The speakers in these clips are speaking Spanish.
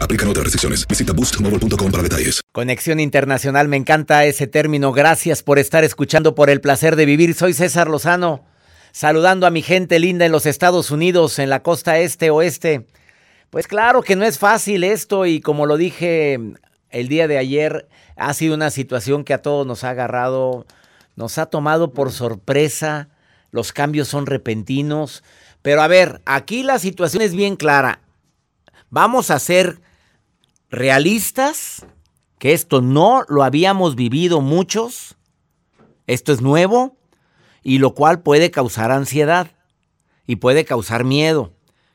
Aplican otras restricciones. Visita boostmobile.com para detalles. Conexión Internacional, me encanta ese término. Gracias por estar escuchando por el placer de vivir. Soy César Lozano, saludando a mi gente linda en los Estados Unidos, en la costa este, oeste. Pues claro que no es fácil esto y como lo dije el día de ayer, ha sido una situación que a todos nos ha agarrado, nos ha tomado por sorpresa, los cambios son repentinos, pero a ver, aquí la situación es bien clara. Vamos a ser realistas, que esto no lo habíamos vivido muchos, esto es nuevo, y lo cual puede causar ansiedad y puede causar miedo.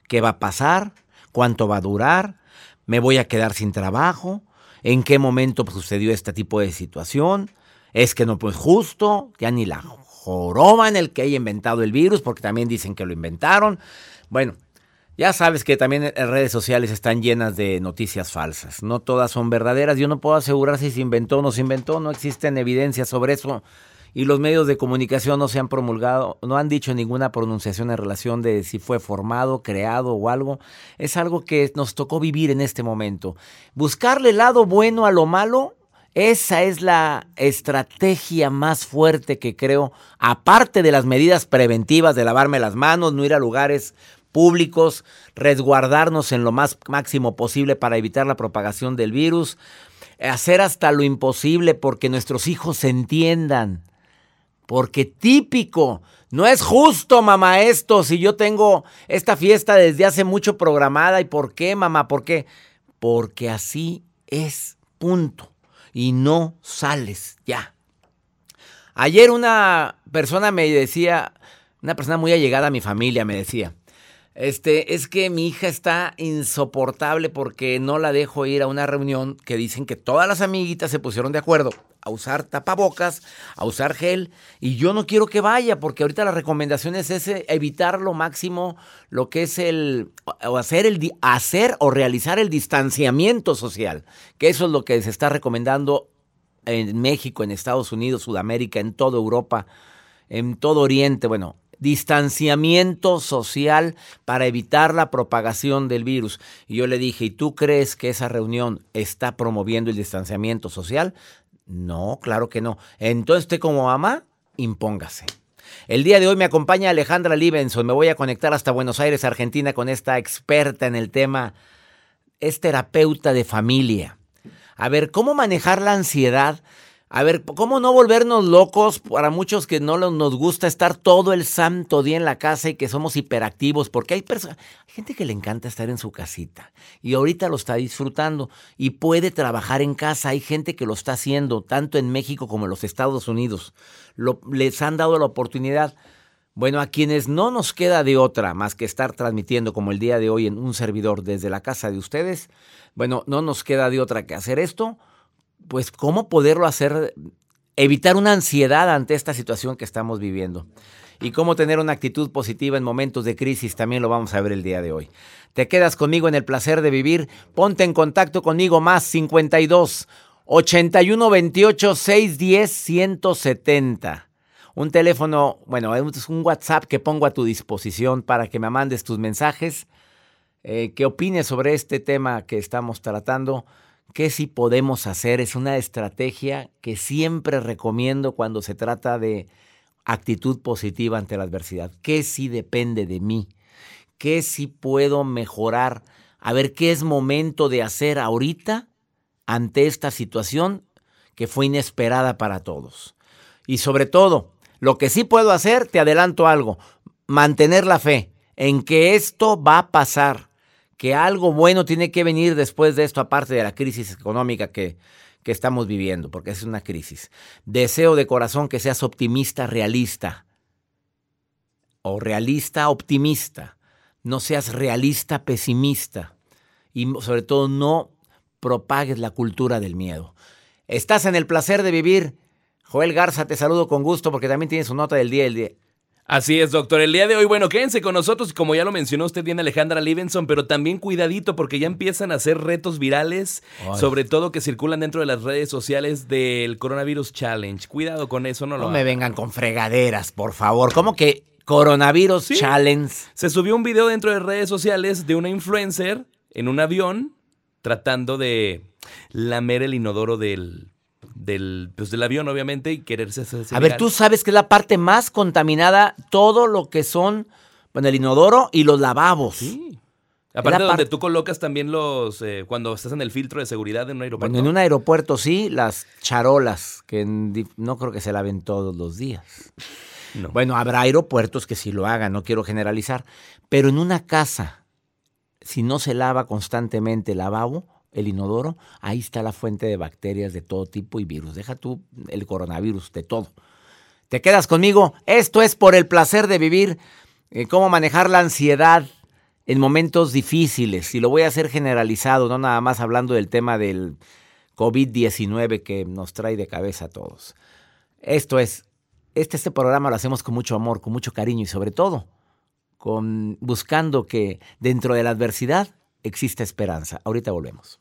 ¿Qué va a pasar? ¿Cuánto va a durar? ¿Me voy a quedar sin trabajo? ¿En qué momento sucedió este tipo de situación? ¿Es que no pues justo? Ya ni la joroba en el que haya inventado el virus, porque también dicen que lo inventaron. Bueno, ya sabes que también en redes sociales están llenas de noticias falsas. No todas son verdaderas. Yo no puedo asegurar si se inventó o no se inventó. No existen evidencias sobre eso. Y los medios de comunicación no se han promulgado, no han dicho ninguna pronunciación en relación de si fue formado, creado o algo. Es algo que nos tocó vivir en este momento. Buscarle el lado bueno a lo malo, esa es la estrategia más fuerte que creo, aparte de las medidas preventivas de lavarme las manos, no ir a lugares públicos, resguardarnos en lo más máximo posible para evitar la propagación del virus, hacer hasta lo imposible porque nuestros hijos se entiendan. Porque típico, no es justo, mamá, esto, si yo tengo esta fiesta desde hace mucho programada. ¿Y por qué, mamá? ¿Por qué? Porque así es, punto. Y no sales ya. Ayer una persona me decía, una persona muy allegada a mi familia me decía, este, es que mi hija está insoportable porque no la dejo ir a una reunión que dicen que todas las amiguitas se pusieron de acuerdo a usar tapabocas, a usar gel, y yo no quiero que vaya porque ahorita la recomendación es ese, evitar lo máximo lo que es el o hacer el hacer o realizar el distanciamiento social, que eso es lo que se está recomendando en México, en Estados Unidos, Sudamérica, en toda Europa, en todo Oriente, bueno, distanciamiento social para evitar la propagación del virus. Y yo le dije, ¿y tú crees que esa reunión está promoviendo el distanciamiento social? No, claro que no. Entonces como mamá, impóngase. El día de hoy me acompaña Alejandra Libenson. Me voy a conectar hasta Buenos Aires, Argentina, con esta experta en el tema. Es terapeuta de familia. A ver, ¿cómo manejar la ansiedad? A ver, ¿cómo no volvernos locos para muchos que no nos gusta estar todo el santo día en la casa y que somos hiperactivos? Porque hay, gente que le encanta estar en su casita y ahorita lo está disfrutando y puede trabajar en casa. Hay gente que lo está haciendo, tanto en México como en los Estados Unidos. les han dado la oportunidad. Bueno, a quienes no nos queda de otra más que estar transmitiendo como el día de hoy en un servidor desde la casa de ustedes, bueno, no nos queda de otra que hacer esto pues cómo poderlo hacer, evitar una ansiedad ante esta situación que estamos viviendo. Y cómo tener una actitud positiva en momentos de crisis también lo vamos a ver el día de hoy. Te quedas conmigo en el placer de vivir. Ponte en contacto conmigo más 52 81 28 610 170. Un teléfono, bueno, es un WhatsApp que pongo a tu disposición para que me mandes tus mensajes. Eh, ¿Qué opines sobre este tema que estamos tratando? ¿Qué sí podemos hacer? Es una estrategia que siempre recomiendo cuando se trata de actitud positiva ante la adversidad. ¿Qué sí depende de mí? ¿Qué sí puedo mejorar? A ver, ¿qué es momento de hacer ahorita ante esta situación que fue inesperada para todos? Y sobre todo, lo que sí puedo hacer, te adelanto algo, mantener la fe en que esto va a pasar que algo bueno tiene que venir después de esto, aparte de la crisis económica que, que estamos viviendo, porque es una crisis. Deseo de corazón que seas optimista, realista. O realista, optimista. No seas realista, pesimista. Y sobre todo no propagues la cultura del miedo. Estás en el placer de vivir. Joel Garza, te saludo con gusto porque también tienes su nota del día. El día. Así es, doctor. El día de hoy, bueno, quédense con nosotros, como ya lo mencionó usted bien, Alejandra Livenson, pero también cuidadito porque ya empiezan a hacer retos virales, sobre todo que circulan dentro de las redes sociales del Coronavirus Challenge. Cuidado con eso, no lo No me vengan con fregaderas, por favor. ¿Cómo que Coronavirus Challenge? Se subió un video dentro de redes sociales de una influencer en un avión tratando de lamer el inodoro del del, pues, del avión, obviamente, y quererse hacer. A ver, tú sabes que es la parte más contaminada, todo lo que son, bueno, el inodoro y los lavabos. Sí. Aparte donde tú colocas también los, eh, cuando estás en el filtro de seguridad en un aeropuerto. Bueno, en un aeropuerto sí, las charolas, que no creo que se laven todos los días. Bueno, habrá aeropuertos que sí lo hagan, no quiero generalizar, pero en una casa, si no se lava constantemente el lavabo, el inodoro, ahí está la fuente de bacterias de todo tipo y virus. Deja tú el coronavirus, de todo. ¿Te quedas conmigo? Esto es por el placer de vivir, eh, cómo manejar la ansiedad en momentos difíciles. Y lo voy a hacer generalizado, no nada más hablando del tema del COVID-19 que nos trae de cabeza a todos. Esto es, este, este programa lo hacemos con mucho amor, con mucho cariño y sobre todo con buscando que dentro de la adversidad exista esperanza. Ahorita volvemos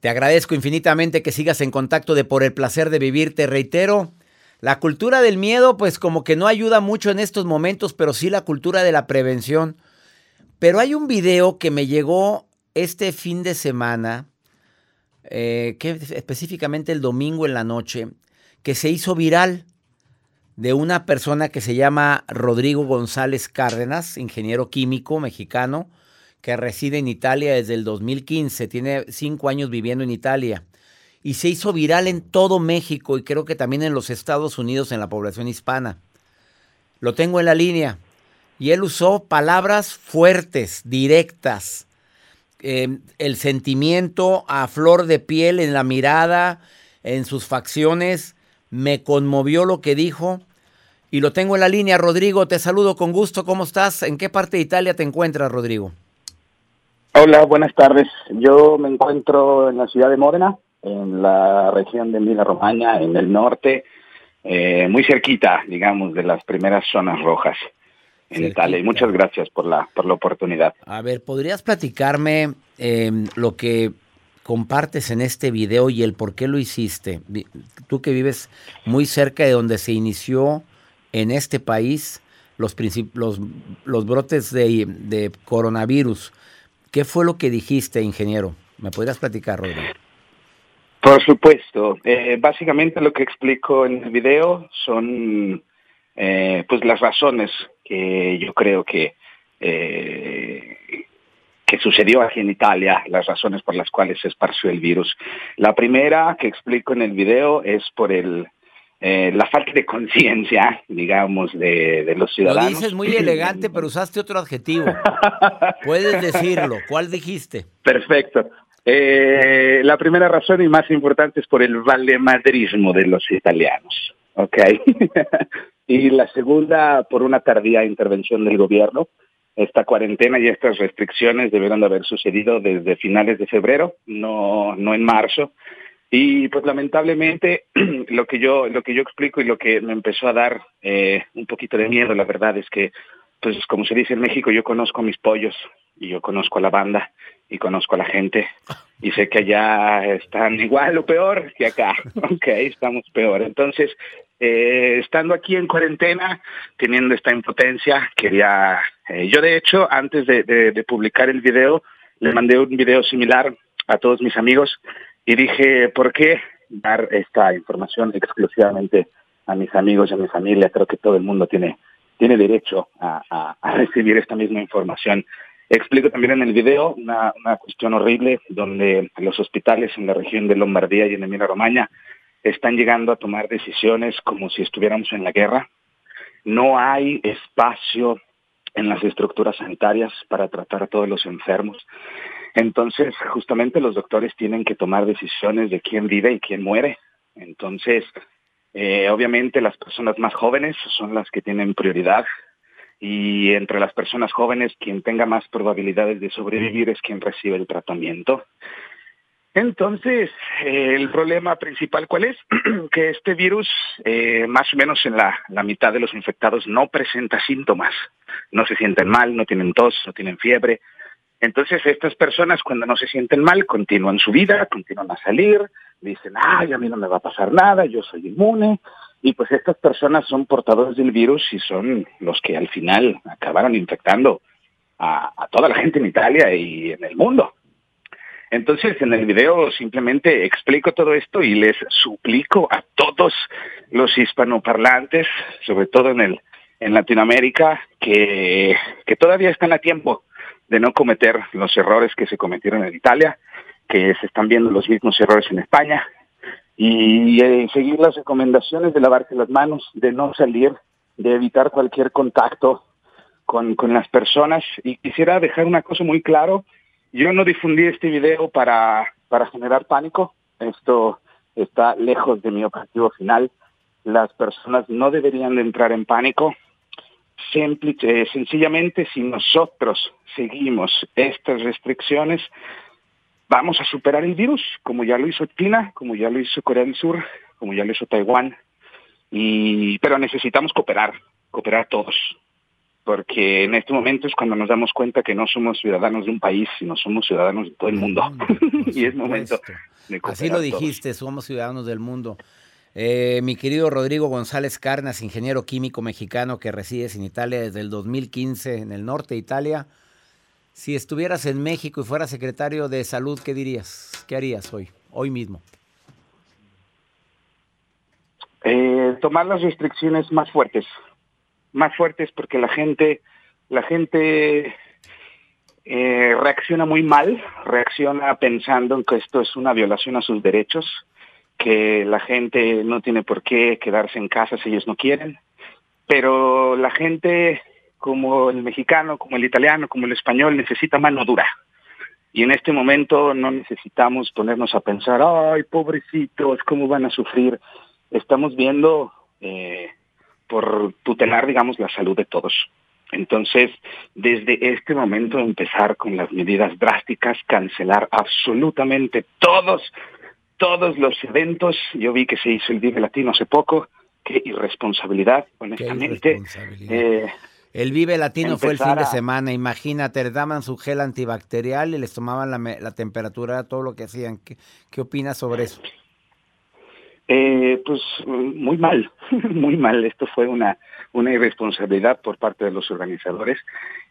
Te agradezco infinitamente que sigas en contacto de Por el placer de vivir. Te reitero, la cultura del miedo pues como que no ayuda mucho en estos momentos, pero sí la cultura de la prevención. Pero hay un video que me llegó este fin de semana, eh, que específicamente el domingo en la noche, que se hizo viral de una persona que se llama Rodrigo González Cárdenas, ingeniero químico mexicano, que reside en Italia desde el 2015, tiene cinco años viviendo en Italia y se hizo viral en todo México y creo que también en los Estados Unidos en la población hispana. Lo tengo en la línea y él usó palabras fuertes, directas, eh, el sentimiento a flor de piel en la mirada, en sus facciones, me conmovió lo que dijo y lo tengo en la línea. Rodrigo, te saludo con gusto, ¿cómo estás? ¿En qué parte de Italia te encuentras, Rodrigo? Hola, buenas tardes. Yo me encuentro en la ciudad de Módena, en la región de Emilia Romagna, en el norte, eh, muy cerquita, digamos, de las primeras zonas rojas en Italia. Y muchas gracias por la, por la oportunidad. A ver, ¿podrías platicarme eh, lo que compartes en este video y el por qué lo hiciste? Tú que vives muy cerca de donde se inició en este país los, los, los brotes de, de coronavirus. ¿Qué fue lo que dijiste, ingeniero? ¿Me podrías platicar, Rodrigo? Por supuesto. Eh, básicamente lo que explico en el video son eh, pues las razones que yo creo que, eh, que sucedió aquí en Italia, las razones por las cuales se esparció el virus. La primera que explico en el video es por el eh, la falta de conciencia, digamos, de, los ciudadanos. Lo dices muy elegante, pero usaste otro adjetivo. Puedes decirlo. ¿Cuál dijiste? Perfecto. Eh, la primera razón y más importante es por el valemadrismo de los italianos. ¿ok? y la segunda, por una tardía intervención del gobierno. Esta cuarentena y estas restricciones debieron de haber sucedido desde finales de febrero, no, no en marzo. Y pues lamentablemente lo que yo lo que yo explico y lo que me empezó a dar eh, un poquito de miedo, la verdad es que pues como se dice en México, yo conozco mis pollos y yo conozco a la banda y conozco a la gente. Y sé que allá están igual o peor que acá, ok, estamos peor. Entonces, eh, estando aquí en cuarentena, teniendo esta impotencia, quería, eh, yo de hecho, antes de, de publicar el video, le mandé un video similar a todos mis amigos y dije, ¿por qué dar esta información exclusivamente a mis amigos y a mi familia? Creo que todo el mundo tiene, tiene derecho a, recibir esta misma información. Explico también en el video una, cuestión horrible donde los hospitales en la región de Lombardía y en Emilia Romagna están llegando a tomar decisiones como si estuviéramos en la guerra. No hay espacio en las estructuras sanitarias para tratar a todos los enfermos. Entonces, justamente los doctores tienen que tomar decisiones de quién vive y quién muere. Entonces, eh, obviamente las personas más jóvenes son las que tienen prioridad y entre las personas jóvenes quien tenga más probabilidades de sobrevivir es quien recibe el tratamiento. Entonces, el problema principal cuál es? que este virus, eh, más o menos en la, la, mitad de los infectados, no presenta síntomas. No se sienten mal, no tienen tos, no tienen fiebre, entonces estas personas cuando no se sienten mal continúan su vida, continúan a salir, dicen, ay, a mí no me va a pasar nada, yo soy inmune. Y pues estas personas son portadores del virus y son los que al final acabaron infectando a, toda la gente en Italia y en el mundo. Entonces en el video simplemente explico todo esto y les suplico a todos los hispanoparlantes, sobre todo en el en Latinoamérica, que, que todavía están a tiempo de no cometer los errores que se cometieron en Italia, que se están viendo los mismos errores en España, y eh, seguir las recomendaciones de lavarse las manos, de no salir, de evitar cualquier contacto con, con las personas. Y quisiera dejar una cosa muy claro, yo no difundí este video para, para generar pánico. Esto está lejos de mi objetivo final. Las personas no deberían de entrar en pánico. Eh, sencillamente, si nosotros seguimos estas restricciones, vamos a superar el virus, como ya lo hizo China, como ya lo hizo Corea del Sur, como ya lo hizo Taiwán. Y, pero necesitamos cooperar, cooperar todos, porque en este momento es cuando nos damos cuenta que no somos ciudadanos de un país, sino somos ciudadanos de todo el mundo. y es momento de cooperar Así lo todos. dijiste, somos ciudadanos del mundo. Eh, mi querido Rodrigo González Carnas, ingeniero químico mexicano que resides en Italia desde el 2015 en el norte de Italia. Si estuvieras en México y fueras secretario de salud, ¿qué dirías? ¿Qué harías hoy, hoy mismo? Eh, tomar las restricciones más fuertes, más fuertes porque la gente, la gente eh, reacciona muy mal, reacciona pensando en que esto es una violación a sus derechos, que la gente no tiene por qué quedarse en casa si ellos no quieren, pero la gente como el mexicano, como el italiano, como el español necesita mano dura. Y en este momento no necesitamos ponernos a pensar, ay, pobrecitos, ¿cómo van a sufrir? Estamos viendo eh, por tutelar, digamos, la salud de todos. Entonces, desde este momento empezar con las medidas drásticas, cancelar absolutamente todos, todos los eventos. Yo vi que se hizo el Vive Latino hace poco. Qué irresponsabilidad, honestamente. Eh, El Vive Latino fue el fin de semana, imagínate, daban su gel antibacterial y les tomaban la, la temperatura, todo lo que hacían. ¿Qué, qué opinas sobre eso? Eh, pues muy mal, muy mal. Esto fue una, una irresponsabilidad por parte de los organizadores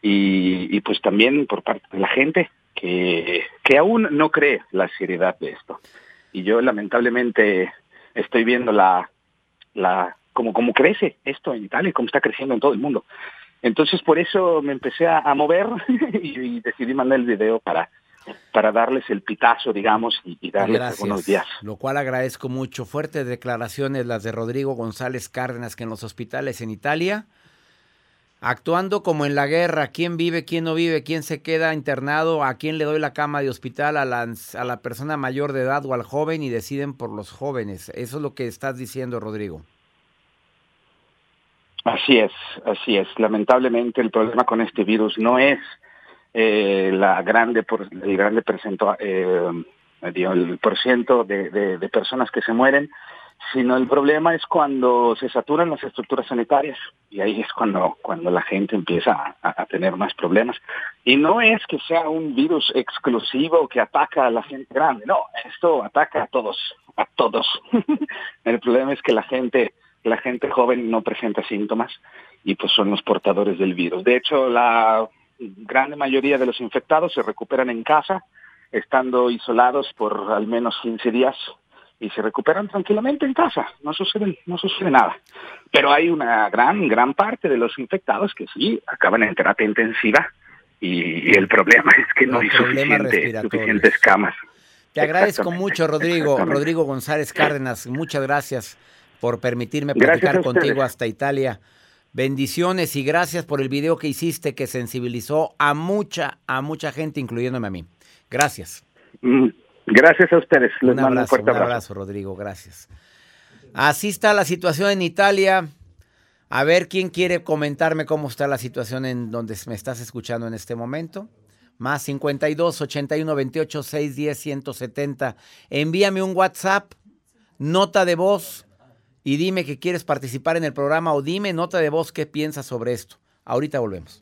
y, y pues también por parte de la gente que, que aún no cree la seriedad de esto. Y yo lamentablemente estoy viendo la, la como, como crece esto en Italia y cómo está creciendo en todo el mundo. Entonces por eso me empecé a, a mover y, y decidí mandar el video para, para darles el pitazo, digamos, y, y darles algunos días. Lo cual agradezco mucho. Fuertes declaraciones las de Rodrigo González Cárdenas, que en los hospitales en Italia, actuando como en la guerra, quién vive, quién no vive, quién se queda internado, a quién le doy la cama de hospital, a la, a la persona mayor de edad o al joven y deciden por los jóvenes. Eso es lo que estás diciendo, Rodrigo. Así es, así es. Lamentablemente el problema con este virus no es eh, la grande el grande porcento, eh, de- de personas que se mueren, sino el problema es cuando se saturan las estructuras sanitarias y ahí es cuando, cuando la gente empieza a, tener más problemas. Y no es que sea un virus exclusivo que ataca a la gente grande, no, esto ataca a todos, a todos. el problema es que la gente, la gente joven no presenta síntomas y pues son los portadores del virus. De hecho, la gran mayoría de los infectados se recuperan en casa, estando isolados por al menos 15 días y se recuperan tranquilamente en casa, no sucede, no sucede nada. Pero hay una gran, gran parte de los infectados que sí acaban en terapia intensiva y, el problema es que no hay suficiente, suficientes camas. Te agradezco mucho, Rodrigo. Rodrigo González Cárdenas, muchas gracias por permitirme platicar contigo hasta Italia. Bendiciones y gracias por el video que hiciste que sensibilizó a mucha, a mucha gente, incluyéndome a mí. Gracias. Mm, Gracias a ustedes. Les Un mando un abrazo, fuerte un abrazo. abrazo, Rodrigo, gracias. Así está la situación en Italia. A ver quién quiere comentarme cómo está la situación en donde me estás escuchando en este momento. Más 52 81 28 610 170. Envíame un WhatsApp, nota de voz y dime que quieres participar en el programa o dime nota de voz qué piensas sobre esto. Ahorita volvemos.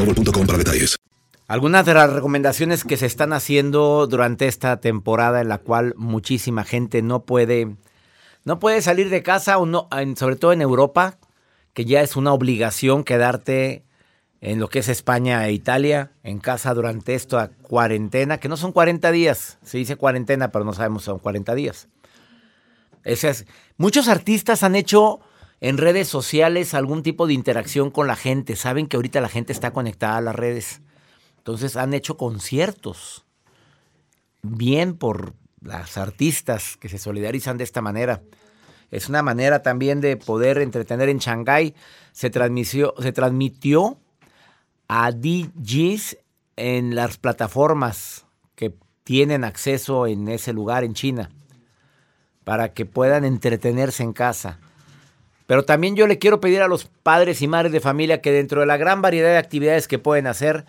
para detalles. Algunas de las recomendaciones que se están haciendo durante esta temporada en la cual muchísima gente no puede no puede salir de casa sobre todo en Europa, que ya es una obligación quedarte en lo que es España e Italia en casa durante esta cuarentena, que no son 40 días, se dice cuarentena, pero no sabemos si son 40 días. Muchos artistas han hecho en redes sociales algún tipo de interacción con la gente. Saben que ahorita la gente está conectada a las redes. Entonces han hecho conciertos. Bien por las artistas que se solidarizan de esta manera. Es una manera también de poder entretener en Shanghái. Se transmitió, se transmitió a DJs en las plataformas que tienen acceso en ese lugar en China para que puedan entretenerse en casa. Pero también yo le quiero pedir a los padres y madres de familia que dentro de la gran variedad de actividades que pueden hacer,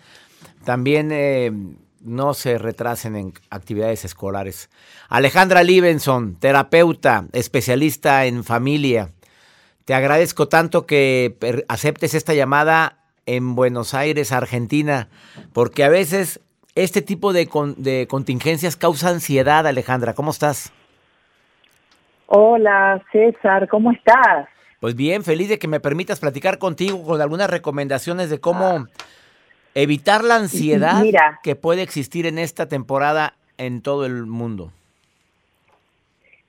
también eh, no se retrasen en actividades escolares. Alejandra Libenson, terapeuta, especialista en familia. Te agradezco tanto que aceptes esta llamada en Buenos Aires, Argentina, porque a veces este tipo de, de contingencias causa ansiedad, Alejandra. ¿Cómo estás? Hola, César, ¿cómo estás? Pues bien, feliz de que me permitas platicar contigo con algunas recomendaciones de cómo evitar la ansiedad Mira. que puede existir en esta temporada en todo el mundo.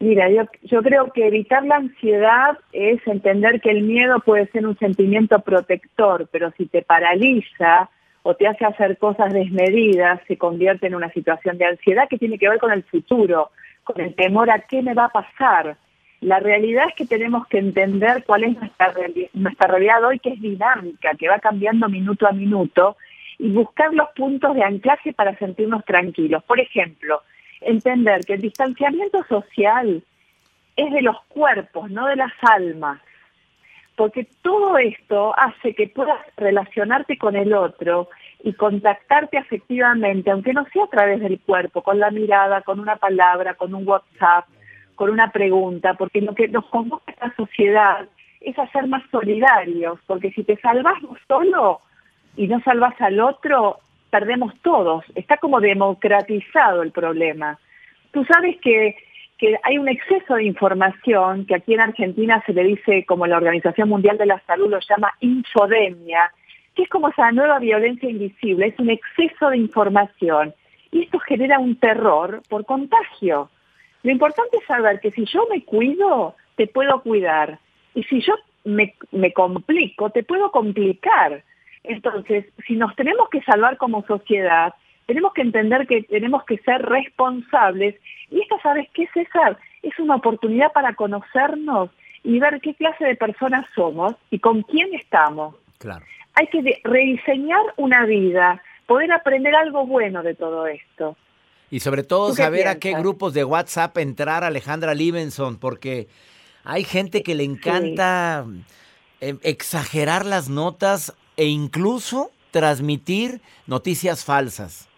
Mira, yo, yo creo que evitar la ansiedad es entender que el miedo puede ser un sentimiento protector, pero si te paraliza o te hace hacer cosas desmedidas, se convierte en una situación de ansiedad que tiene que ver con el futuro, con el temor a qué me va a pasar. La realidad es que tenemos que entender cuál es nuestra, reali- realidad hoy, que es dinámica, que va cambiando minuto a minuto, y buscar los puntos de anclaje para sentirnos tranquilos. Por ejemplo, entender que el distanciamiento social es de los cuerpos, no de las almas, porque todo esto hace que puedas relacionarte con el otro y contactarte afectivamente, aunque no sea a través del cuerpo, con la mirada, con una palabra, con un WhatsApp, con una pregunta, porque lo que nos convoca esta sociedad es a ser más solidarios, porque si te salvas vos solo y no salvas al otro, perdemos todos. Está como democratizado el problema. Tú sabes que, que hay un exceso de información que aquí en Argentina se le dice, como la Organización Mundial de la Salud lo llama, infodemia, que es como esa nueva violencia invisible, es un exceso de información. Y esto genera un terror por contagio. Lo importante es saber que si yo me cuido, te puedo cuidar. Y si yo me, me complico, te puedo complicar. Entonces, si nos tenemos que salvar como sociedad, tenemos que entender que tenemos que ser responsables. Y esta, ¿sabes qué, César? Es una oportunidad para conocernos y ver qué clase de personas somos y con quién estamos. Claro. Hay que rediseñar una vida, poder aprender algo bueno de todo esto. Y sobre todo ¿Tú qué saber a qué grupos de WhatsApp entrar Alejandra Libenson, porque hay gente que le encanta eh, exagerar las notas e incluso transmitir noticias falsas.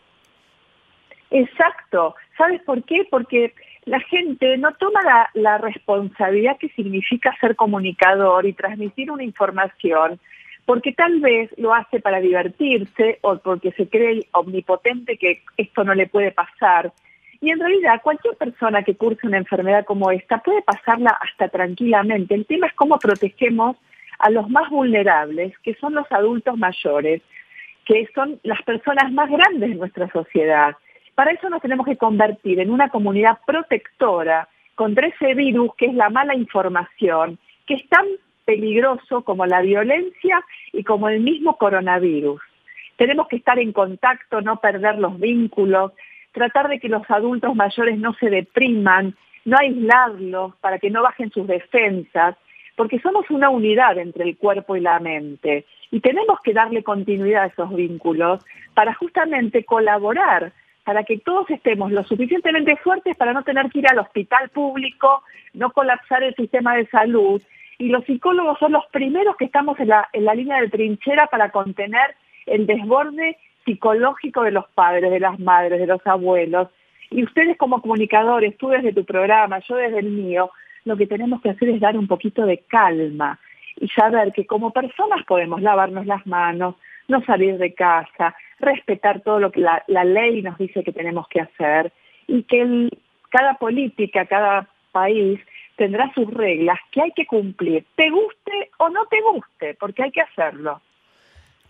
Exacto. ¿Sabes por qué? Porque la gente no toma la, la responsabilidad que significa ser comunicador y transmitir una información porque tal vez lo hace para divertirse o porque se cree omnipotente que esto no le puede pasar. Y en realidad cualquier persona que curse una enfermedad como esta puede pasarla hasta tranquilamente. El tema es cómo protegemos a los más vulnerables, que son los adultos mayores, que son las personas más grandes de nuestra sociedad. Para eso nos tenemos que convertir en una comunidad protectora contra ese virus que es la mala información, que es tan peligroso como la violencia y como el mismo coronavirus. Tenemos que estar en contacto, no perder los vínculos, tratar de que los adultos mayores no se depriman, no aislarlos para que no bajen sus defensas, porque somos una unidad entre el cuerpo y la mente y tenemos que darle continuidad a esos vínculos para justamente colaborar, para que todos estemos lo suficientemente fuertes para no tener que ir al hospital público, no colapsar el sistema de salud y los psicólogos son los primeros que estamos en la, en la línea de trinchera para contener el desborde psicológico de los padres, de las madres, de los abuelos. Y ustedes como comunicadores, tú desde tu programa, yo desde el mío, lo que tenemos que hacer es dar un poquito de calma y saber que como personas podemos lavarnos las manos, no salir de casa, respetar todo lo que la, ley nos dice que tenemos que hacer y que cada política, cada país tendrá sus reglas que hay que cumplir, te guste o no te guste, porque hay que hacerlo.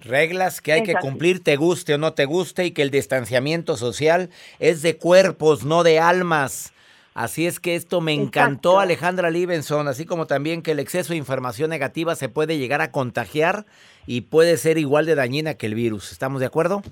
Reglas que hay que cumplir, te guste o no te guste, y que el distanciamiento social es de cuerpos, no de almas. Así es que esto me encantó, Alejandra Libenson, así como también que el exceso de información negativa se puede llegar a contagiar y puede ser igual de dañina que el virus. ¿Estamos de acuerdo?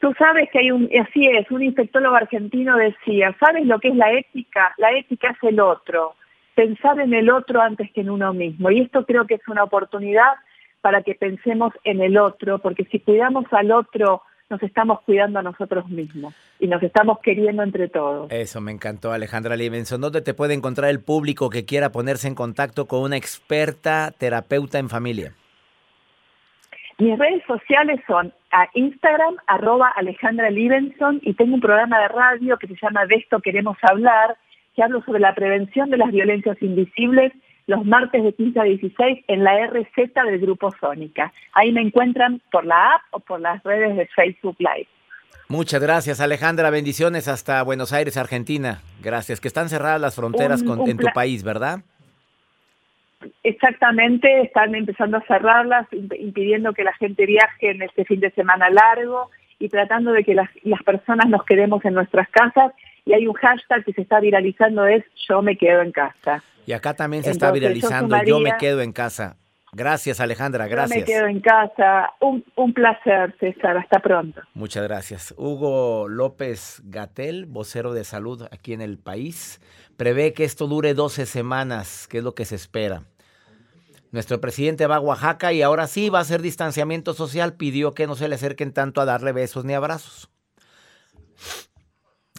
Tú sabes que hay un, así es, un infectólogo argentino decía, ¿sabes lo que es la ética? La ética es el otro, pensar en el otro antes que en uno mismo. Y esto creo que es una oportunidad para que pensemos en el otro, porque si cuidamos al otro, nos estamos cuidando a nosotros mismos y nos estamos queriendo entre todos. Eso me encantó, Alejandra Livenson. ¿Dónde te puede encontrar el público que quiera ponerse en contacto con una experta terapeuta en familia? Mis redes sociales son a Instagram, arroba Alejandra Livenson, y tengo un programa de radio que se llama De esto queremos hablar, que hablo sobre la prevención de las violencias invisibles los martes de 15 a 16 en la RZ del Grupo Sónica. Ahí me encuentran por la app o por las redes de Facebook Live. Muchas gracias Alejandra, bendiciones hasta Buenos Aires, Argentina. Gracias, que están cerradas las fronteras en tu país, ¿verdad? Exactamente, están empezando a cerrarlas, impidiendo que la gente viaje en este fin de semana largo y tratando de que las, las personas nos quedemos en nuestras casas. Y hay un hashtag que se está viralizando, es yo me quedo en casa. Y acá también se está viralizando, yo me quedo en casa. Gracias Alejandra, gracias. Yo me quedo en casa. Un, un, placer, César. Hasta pronto. Muchas gracias. Hugo López Gatel, vocero de salud aquí en el país, prevé que esto dure 12 semanas, que es lo que se espera. Nuestro presidente va a Oaxaca y ahora sí va a hacer distanciamiento social. Pidió que no se le acerquen tanto a darle besos ni abrazos.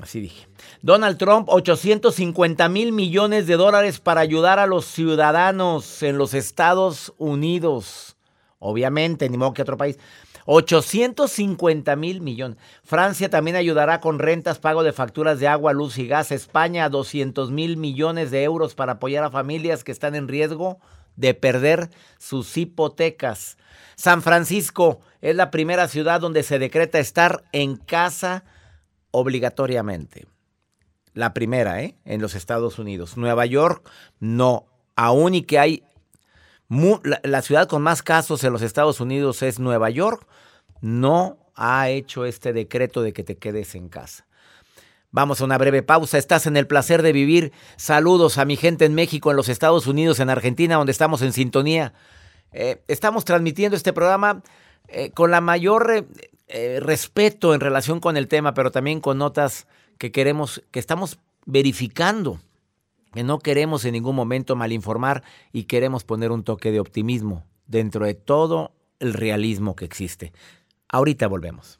Así dije. Donald Trump, 850 mil millones de dólares para ayudar a los ciudadanos en los Estados Unidos. Obviamente, ni modo que otro país. 850 mil millones. Francia también ayudará con rentas, pago de facturas de agua, luz y gas. España, 200 mil millones de euros para apoyar a familias que están en riesgo de perder sus hipotecas. San Francisco es la primera ciudad donde se decreta estar en casa obligatoriamente. La primera, ¿eh? En los Estados Unidos. Nueva York, no. Aún y que hay... la, ciudad con más casos en los Estados Unidos es Nueva York, no ha hecho este decreto de que te quedes en casa. Vamos a una breve pausa. Estás en el placer de vivir. Saludos a mi gente en México, en los Estados Unidos, en Argentina, donde estamos en sintonía. Eh, estamos transmitiendo este programa eh, con la mayor respeto en relación con el tema, pero también con notas que queremos, que estamos verificando, que no queremos en ningún momento malinformar y queremos poner un toque de optimismo dentro de todo el realismo que existe. Ahorita volvemos.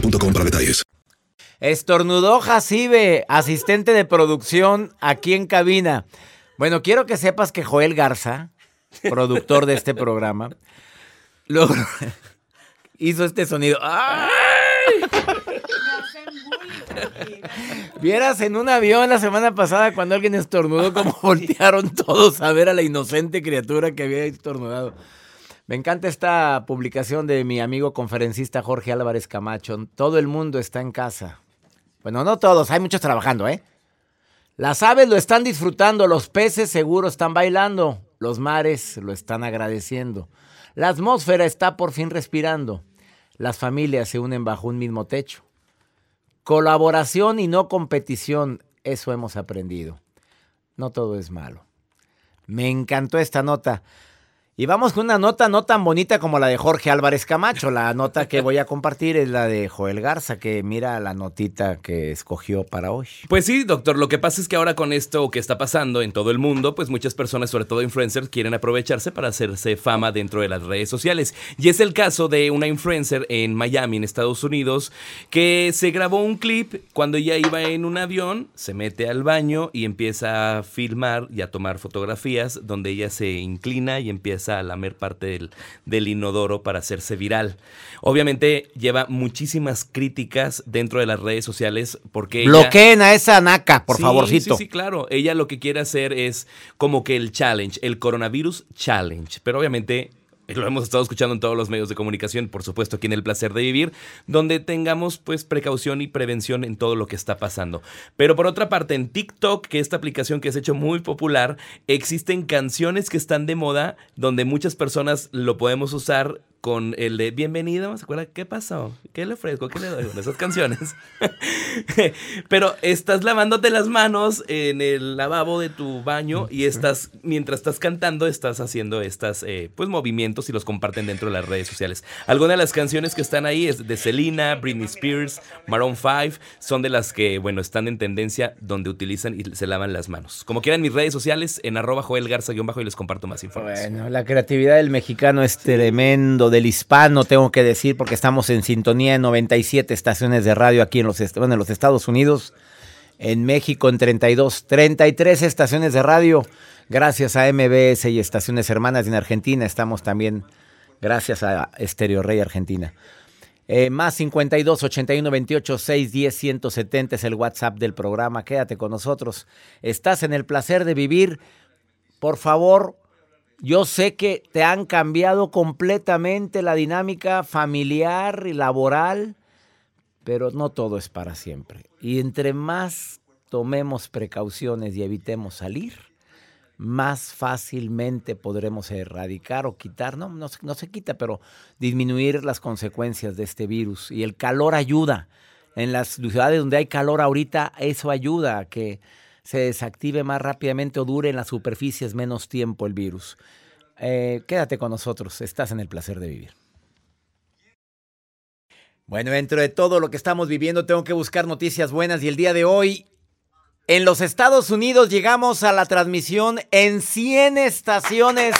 boostmobile.com para detalles. Estornudó Jacibe, asistente de producción aquí en cabina. Bueno, quiero que sepas que Joel Garza, productor de este programa, logró- hizo este sonido. ¡Ay! Vieras en un avión la semana pasada cuando alguien estornudó, como voltearon todos a ver a la inocente criatura que había estornudado. Me encanta esta publicación de mi amigo conferencista Jorge Álvarez Camacho. Todo el mundo está en casa. Bueno, no todos, hay muchos trabajando, ¿eh? Las aves lo están disfrutando, los peces seguro están bailando, los mares lo están agradeciendo. La atmósfera está por fin respirando. Las familias se unen bajo un mismo techo. Colaboración y no competición, eso hemos aprendido. No todo es malo. Me encantó esta nota. Y vamos con una nota no tan bonita como la de Jorge Álvarez Camacho. La nota que voy a compartir es la de Joel Garza, que mira la notita que escogió para hoy. Pues sí, doctor, lo que pasa es que ahora con esto que está pasando en todo el mundo, pues muchas personas, sobre todo influencers, quieren aprovecharse para hacerse fama dentro de las redes sociales. Y es el caso de una influencer en Miami, en Estados Unidos, que se grabó un clip cuando ella iba en un avión, se mete al baño y empieza a filmar y a tomar fotografías donde ella se inclina y empieza a lamer parte del, del inodoro para hacerse viral. Obviamente lleva muchísimas críticas dentro de las redes sociales porque... ella- Bloqueen a esa naca, por Sí, favorcito. Sí, sí, claro. Ella lo que quiere hacer es como que el challenge, el coronavirus challenge. Pero obviamente lo hemos estado escuchando en todos los medios de comunicación, por supuesto aquí en El Placer de Vivir, donde tengamos pues precaución y prevención en todo lo que está pasando. Pero por otra parte, en TikTok, que esta aplicación que se ha hecho muy popular, existen canciones que están de moda, donde muchas personas lo podemos usar con el de bienvenido, ¿se acuerda? ¿Qué pasó? ¿Qué le ofrezco? ¿Qué le doy? Esas canciones. Pero estás lavándote las manos en el lavabo de tu baño y estás, mientras estás cantando, estás haciendo estas, eh, pues, movimientos y los comparten dentro de las redes sociales. Algunas de las canciones que están ahí es de Selena, Britney Spears, Maroon 5, son de las que, bueno, están en tendencia donde utilizan y se lavan las manos. Como quieran mis redes sociales, en arroba Joel Garza-bajo y les comparto más información. Bueno, la creatividad del mexicano es tremendo, del hispano, tengo que decir, porque estamos en sintonía en 97 estaciones de radio aquí en los, en los Estados Unidos, en México en 32, 33 estaciones de radio, gracias a MBS y estaciones hermanas en Argentina estamos también, gracias a Estéreo Rey Argentina. Eh, más 52 81 28 6 10 170 es el WhatsApp del programa. Quédate con nosotros. Estás en el placer de vivir. Por favor, Yo sé que te han cambiado completamente la dinámica familiar y laboral, pero no todo es para siempre. Y entre más tomemos precauciones y evitemos salir, más fácilmente podremos erradicar o quitar, no, no, no, se quita, pero disminuir las consecuencias de este virus. Y el calor ayuda. En las ciudades donde hay calor ahorita, eso ayuda a que se desactive más rápidamente o dure en las superficies menos tiempo el virus. Eh, quédate con nosotros, estás en el placer de vivir. Bueno, dentro de todo lo que estamos viviendo, tengo que buscar noticias buenas y el día de hoy en los Estados Unidos llegamos a la transmisión en 100 estaciones.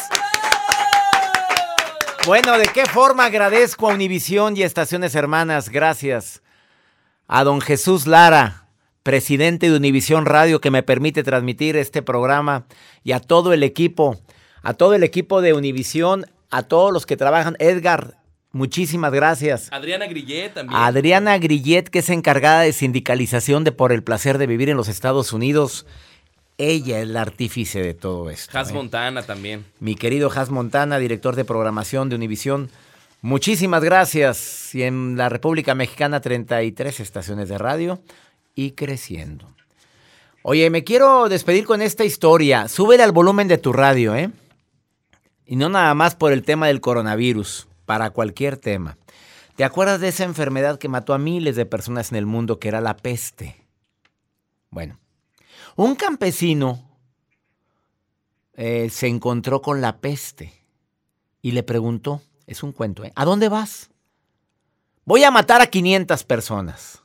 Bueno, ¿de qué forma agradezco a Univisión y Estaciones Hermanas? Gracias. A don Jesús Lara, presidente de Univisión Radio, que me permite transmitir este programa, y a todo el equipo, a todo el equipo de Univisión, a todos los que trabajan. Edgar, Muchísimas gracias. Adriana Grillet también. Adriana Grillet, que es encargada de sindicalización de Por el Placer de Vivir en los Estados Unidos. Ella es la artífice de todo esto. Has ¿eh? Montana también. Mi querido Has Montana, director de programación de Univisión. Muchísimas gracias. Y en la República Mexicana, 33 estaciones de radio y creciendo. Oye, me quiero despedir con esta historia. Súbele al volumen de tu radio, ¿eh? Y no nada más por el tema del coronavirus para cualquier tema. ¿Te acuerdas de esa enfermedad que mató a miles de personas en el mundo que era la peste? Bueno, un campesino eh, se encontró con la peste y le preguntó, es un cuento, ¿eh? ¿a dónde vas? Voy a matar a 500 personas.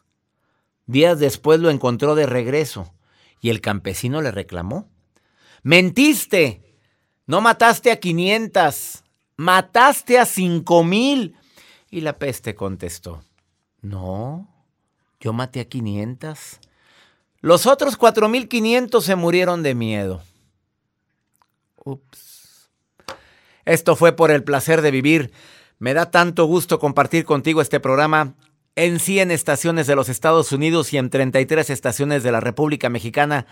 Días después lo encontró de regreso y el campesino le reclamó. Mentiste, no mataste a 500, mataste a cinco mil. Y la peste contestó, no, yo maté a 500. Los otros 4500 se murieron de miedo. Ups. Esto fue por el placer de vivir. Me da tanto gusto compartir contigo este programa en 100 estaciones de los Estados Unidos y en 33 estaciones de la República Mexicana.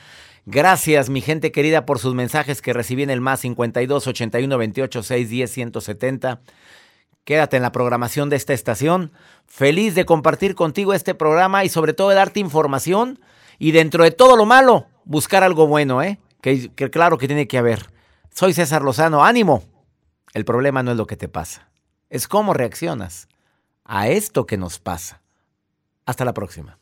Gracias, mi gente querida, por sus mensajes que recibí en el más 52 81 28 610 170. Quédate en la programación de esta estación. Feliz de compartir contigo este programa y sobre todo de darte información y dentro de todo lo malo, buscar algo bueno, ¿eh? Que, que claro que tiene que haber. Soy César Lozano, ánimo. El problema no es lo que te pasa, es cómo reaccionas a esto que nos pasa. Hasta la próxima.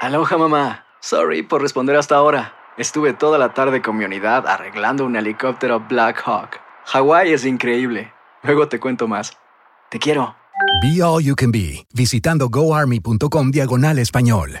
Aloha mamá. Sorry por responder hasta ahora. Estuve toda la tarde con mi unidad arreglando un helicóptero Black Hawk. Hawái es increíble. Luego te cuento más. Te quiero. Be All You Can Be, visitando goarmy.com diagonal español.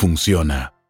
funciona.